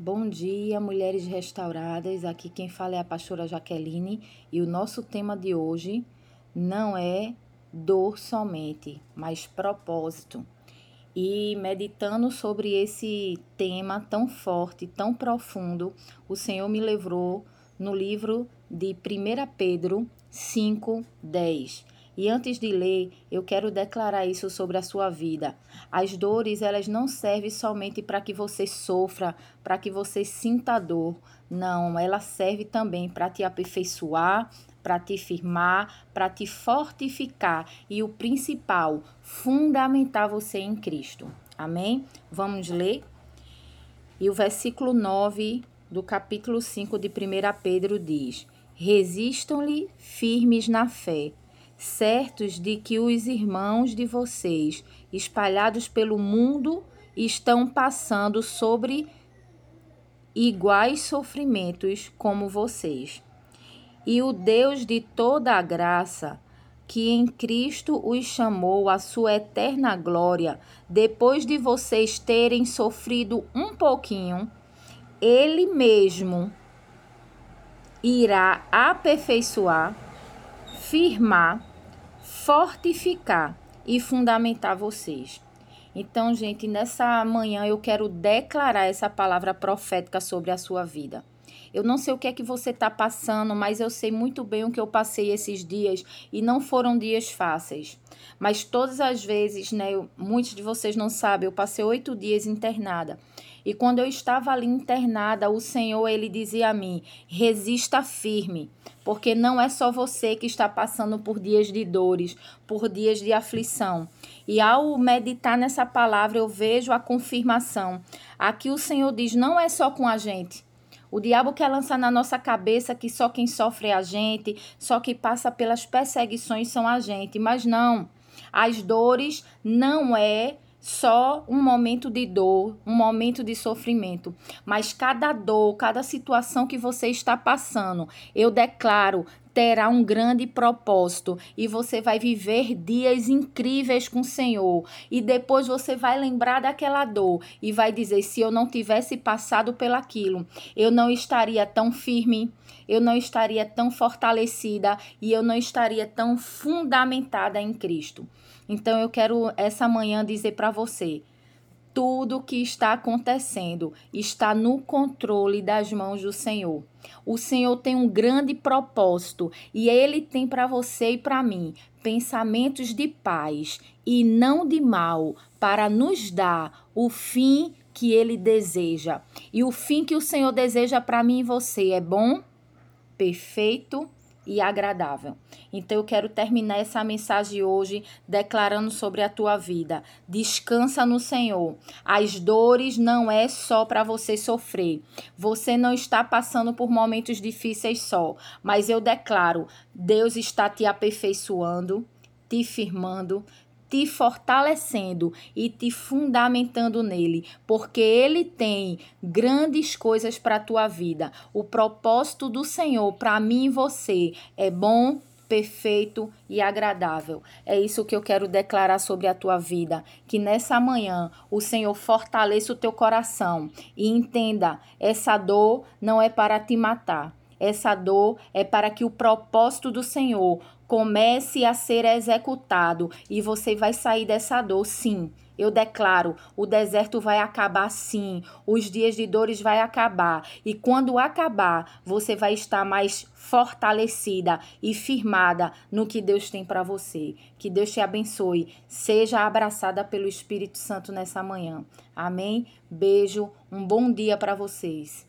Bom dia, mulheres restauradas. Aqui quem fala é a pastora Jaqueline e o nosso tema de hoje não é dor somente, mas propósito. E meditando sobre esse tema tão forte, tão profundo, o Senhor me levou no livro de 1 Pedro 5, 10 e antes de ler, eu quero declarar isso sobre a sua vida. As dores, elas não servem somente para que você sofra, para que você sinta dor. Não, ela serve também para te aperfeiçoar, para te firmar, para te fortificar e o principal, fundamentar você em Cristo. Amém? Vamos ler? E o versículo 9 do capítulo 5 de 1 Pedro diz: Resistam-lhe firmes na fé certos de que os irmãos de vocês, espalhados pelo mundo, estão passando sobre iguais sofrimentos como vocês. E o Deus de toda a graça, que em Cristo os chamou à sua eterna glória, depois de vocês terem sofrido um pouquinho, ele mesmo irá aperfeiçoar, firmar, fortificar e fundamentar vocês. Então, gente, nessa manhã eu quero declarar essa palavra profética sobre a sua vida. Eu não sei o que é que você está passando, mas eu sei muito bem o que eu passei esses dias e não foram dias fáceis. Mas todas as vezes, né, eu, muitos de vocês não sabem, eu passei oito dias internada. E quando eu estava ali internada, o Senhor ele dizia a mim: resista firme, porque não é só você que está passando por dias de dores, por dias de aflição. E ao meditar nessa palavra, eu vejo a confirmação. Aqui o Senhor diz: não é só com a gente. O diabo quer lançar na nossa cabeça que só quem sofre é a gente, só que passa pelas perseguições são a gente, mas não. As dores não é só um momento de dor, um momento de sofrimento, mas cada dor, cada situação que você está passando, eu declaro, terá um grande propósito e você vai viver dias incríveis com o Senhor. E depois você vai lembrar daquela dor e vai dizer: se eu não tivesse passado pelaquilo, eu não estaria tão firme, eu não estaria tão fortalecida e eu não estaria tão fundamentada em Cristo. Então eu quero essa manhã dizer para você, tudo o que está acontecendo está no controle das mãos do Senhor. O Senhor tem um grande propósito e ele tem para você e para mim pensamentos de paz e não de mal, para nos dar o fim que ele deseja. E o fim que o Senhor deseja para mim e você é bom, perfeito e agradável. Então eu quero terminar essa mensagem hoje declarando sobre a tua vida. Descansa no Senhor. As dores não é só para você sofrer. Você não está passando por momentos difíceis só, mas eu declaro, Deus está te aperfeiçoando, te firmando, te fortalecendo e te fundamentando nele, porque ele tem grandes coisas para a tua vida. O propósito do Senhor para mim e você é bom, perfeito e agradável. É isso que eu quero declarar sobre a tua vida, que nessa manhã o Senhor fortaleça o teu coração e entenda, essa dor não é para te matar. Essa dor é para que o propósito do Senhor comece a ser executado e você vai sair dessa dor, sim. Eu declaro, o deserto vai acabar sim, os dias de dores vai acabar e quando acabar, você vai estar mais fortalecida e firmada no que Deus tem para você. Que Deus te abençoe. Seja abraçada pelo Espírito Santo nessa manhã. Amém. Beijo, um bom dia para vocês.